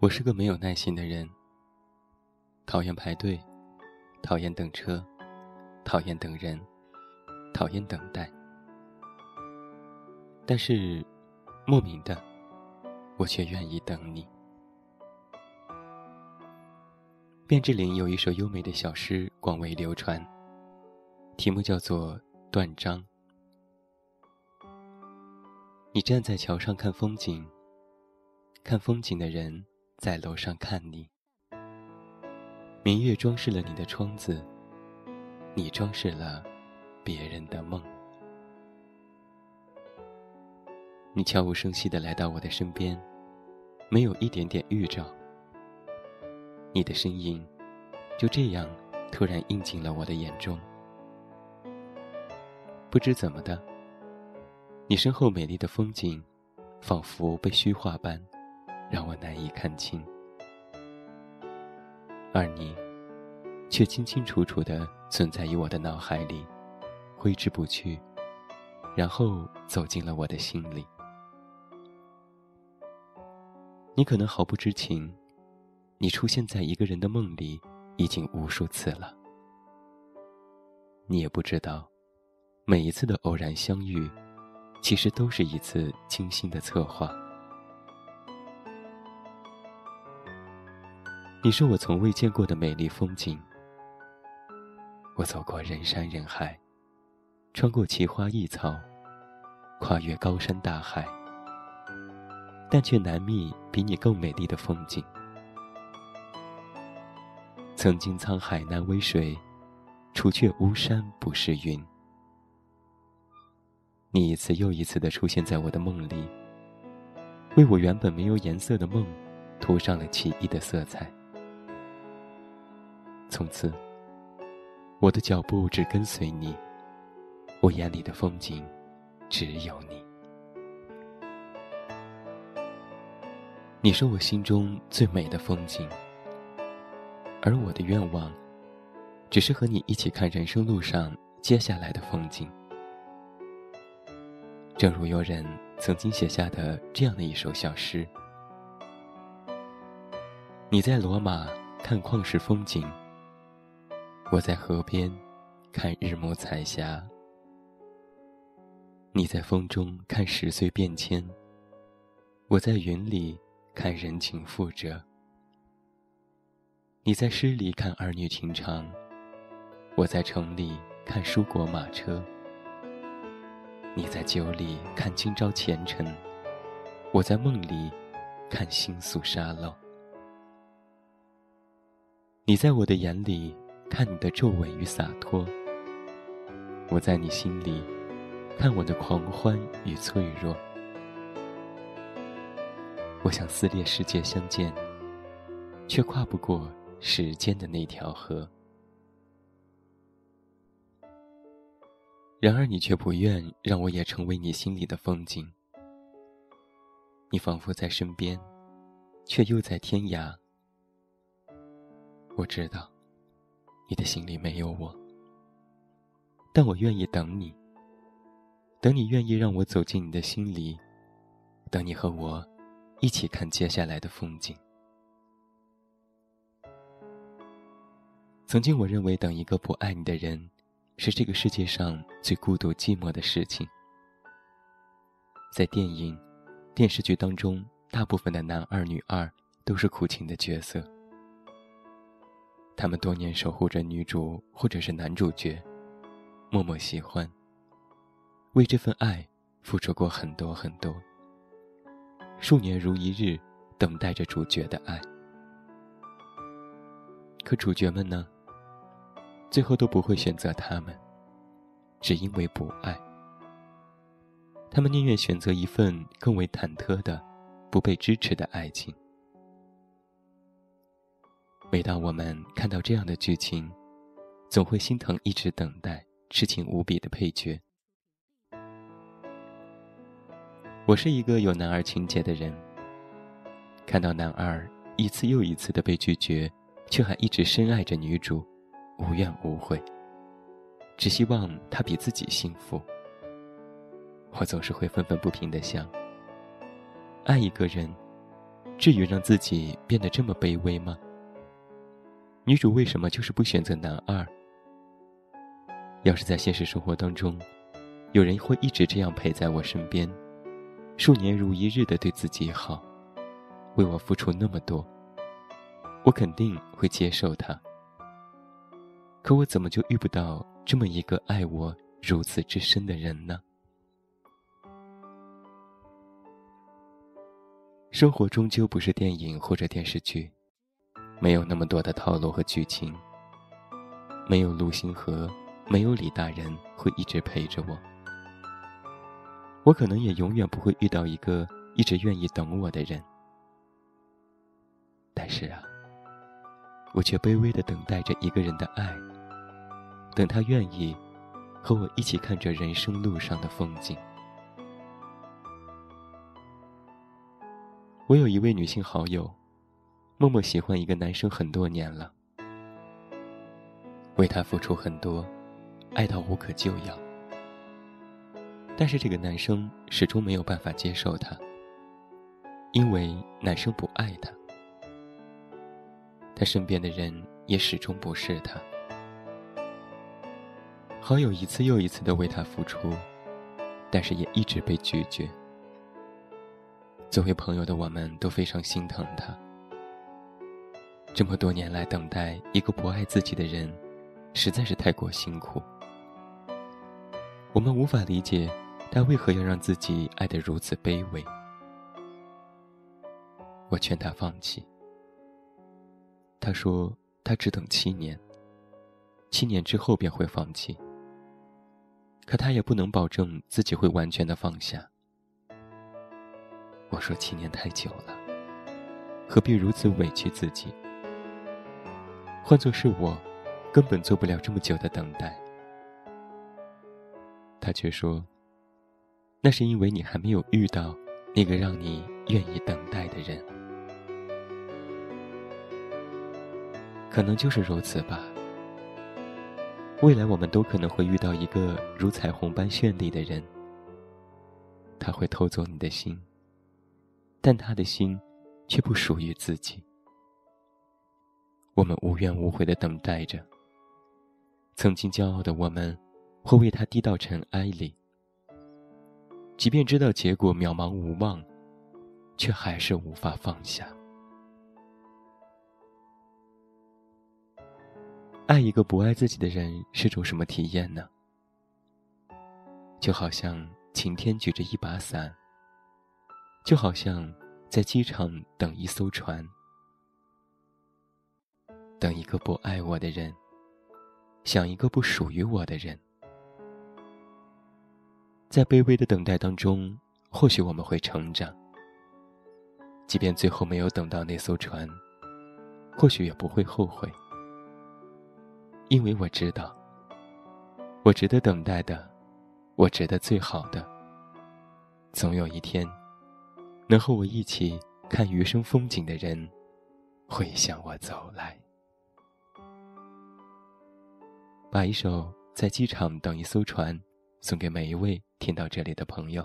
我是个没有耐心的人，讨厌排队，讨厌等车，讨厌等人，讨厌等待。但是，莫名的，我却愿意等你。卞之琳有一首优美的小诗广为流传，题目叫做《断章》。你站在桥上看风景，看风景的人。在楼上看你，明月装饰了你的窗子，你装饰了别人的梦。你悄无声息的来到我的身边，没有一点点预兆。你的身影就这样突然映进了我的眼中。不知怎么的，你身后美丽的风景，仿佛被虚化般。让我难以看清，而你，却清清楚楚的存在于我的脑海里，挥之不去，然后走进了我的心里。你可能毫不知情，你出现在一个人的梦里已经无数次了。你也不知道，每一次的偶然相遇，其实都是一次精心的策划。你是我从未见过的美丽风景。我走过人山人海，穿过奇花异草，跨越高山大海，但却难觅比你更美丽的风景。曾经沧海难为水，除却巫山不是云。你一次又一次的出现在我的梦里，为我原本没有颜色的梦涂上了奇异的色彩。从此，我的脚步只跟随你，我眼里的风景只有你。你是我心中最美的风景，而我的愿望，只是和你一起看人生路上接下来的风景。正如有人曾经写下的这样的一首小诗：你在罗马看旷世风景。我在河边看日暮彩霞，你在风中看十岁变迁，我在云里看人情覆辙。你在诗里看儿女情长，我在城里看书国马车。你在酒里看今朝前尘，我在梦里看星宿沙漏。你在我的眼里。看你的皱纹与洒脱，我在你心里看我的狂欢与脆弱。我想撕裂世界相见，却跨不过时间的那条河。然而你却不愿让我也成为你心里的风景。你仿佛在身边，却又在天涯。我知道。你的心里没有我，但我愿意等你。等你愿意让我走进你的心里，等你和我一起看接下来的风景。曾经我认为等一个不爱你的人，是这个世界上最孤独寂寞的事情。在电影、电视剧当中，大部分的男二、女二都是苦情的角色。他们多年守护着女主或者是男主角，默默喜欢。为这份爱付出过很多很多，数年如一日，等待着主角的爱。可主角们呢？最后都不会选择他们，只因为不爱。他们宁愿选择一份更为忐忑的、不被支持的爱情。每当我们看到这样的剧情，总会心疼一直等待、痴情无比的配角。我是一个有男二情节的人，看到男二一次又一次的被拒绝，却还一直深爱着女主，无怨无悔，只希望她比自己幸福。我总是会愤愤不平的想：爱一个人，至于让自己变得这么卑微吗？女主为什么就是不选择男二？要是在现实生活当中，有人会一直这样陪在我身边，数年如一日的对自己好，为我付出那么多，我肯定会接受他。可我怎么就遇不到这么一个爱我如此之深的人呢？生活终究不是电影或者电视剧，没有那么多的套路和剧情。没有陆星河，没有李大人会一直陪着我。我可能也永远不会遇到一个一直愿意等我的人。但是啊，我却卑微的等待着一个人的爱，等他愿意和我一起看着人生路上的风景。我有一位女性好友，默默喜欢一个男生很多年了，为他付出很多，爱到无可救药。但是这个男生始终没有办法接受她，因为男生不爱她，他身边的人也始终不是他。好友一次又一次的为他付出，但是也一直被拒绝。作为朋友的我们都非常心疼他。这么多年来等待一个不爱自己的人，实在是太过辛苦。我们无法理解他为何要让自己爱得如此卑微。我劝他放弃。他说他只等七年，七年之后便会放弃。可他也不能保证自己会完全的放下。我说七年太久了，何必如此委屈自己？换做是我，根本做不了这么久的等待。他却说：“那是因为你还没有遇到那个让你愿意等待的人。”可能就是如此吧。未来我们都可能会遇到一个如彩虹般绚丽的人，他会偷走你的心。但他的心，却不属于自己。我们无怨无悔的等待着。曾经骄傲的我们，会为他低到尘埃里。即便知道结果渺茫无望，却还是无法放下。爱一个不爱自己的人是种什么体验呢？就好像晴天举着一把伞。就好像在机场等一艘船，等一个不爱我的人，想一个不属于我的人，在卑微的等待当中，或许我们会成长。即便最后没有等到那艘船，或许也不会后悔，因为我知道，我值得等待的，我值得最好的，总有一天。能和我一起看余生风景的人，会向我走来。把一首在机场等一艘船，送给每一位听到这里的朋友。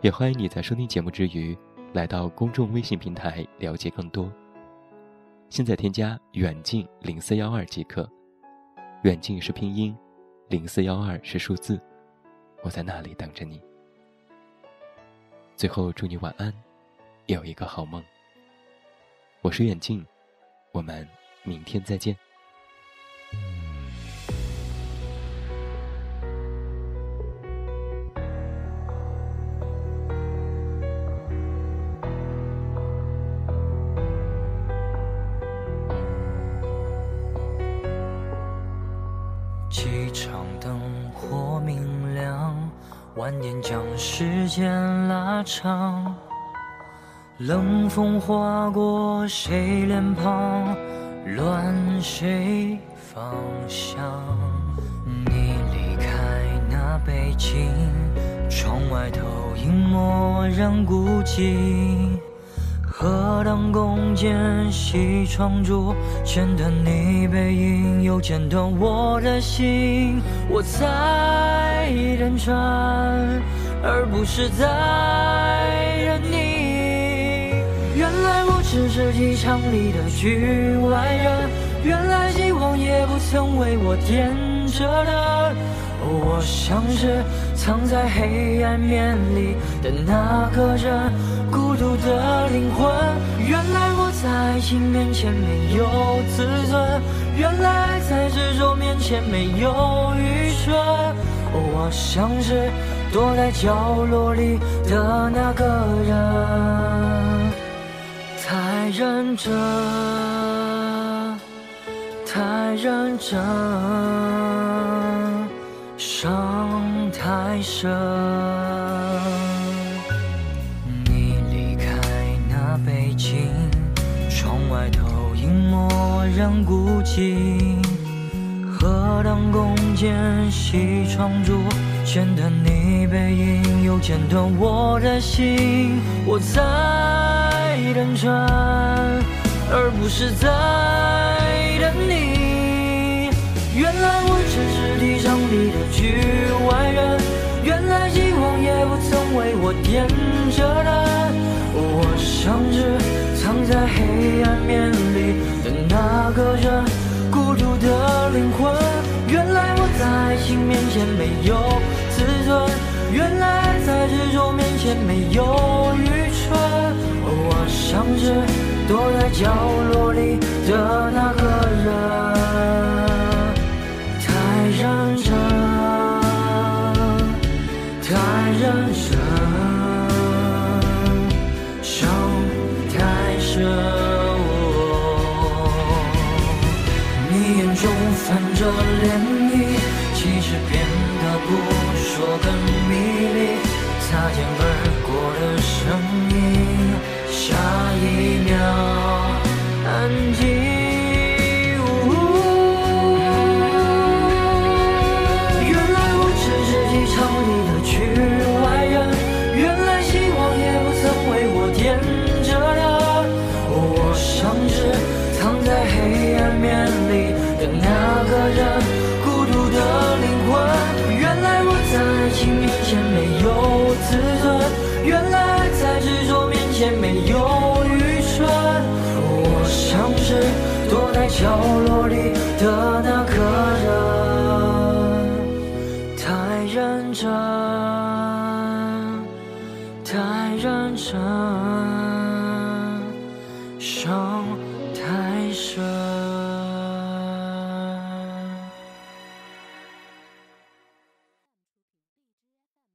也欢迎你在收听节目之余，来到公众微信平台了解更多。现在添加远近零四幺二即可，远近是拼音，零四幺二是数字，我在那里等着你。最后，祝你晚安，有一个好梦。我是远近，我们明天再见。机场灯火明亮。晚点将时间拉长，冷风划过谁脸庞，乱谁方向？你离开那北京，窗外投影默然孤寂。何当共剪西窗烛，剪断你背影，又剪断我的心。我在等船，而不是在等你。原来我只是机场里的局外人，原来希望也不曾为我点着灯。我像是藏在黑暗面里的那个人，孤独的灵魂。原来我在爱情面前没有自尊，原来在执着面前没有愚蠢。我像是躲在角落里的那个人，太认真，太认真。伤太深，蓦然孤寂。何当共剪西窗烛，剪断你背影，又剪断我的心。我在等着，而不是在等你。原来我只是地上里的局外人，原来希望也不曾为我点着灯。我像是藏在黑暗面里那个人，孤独的灵魂。原来我在爱情面前没有自尊，原来在执着面前没有愚蠢。我像是躲在角落里的那个人。太认真，太认真，伤太深。泛着涟漪，其实变得不说更迷离。擦肩而过的声音，下一秒安静。躲在角落里的那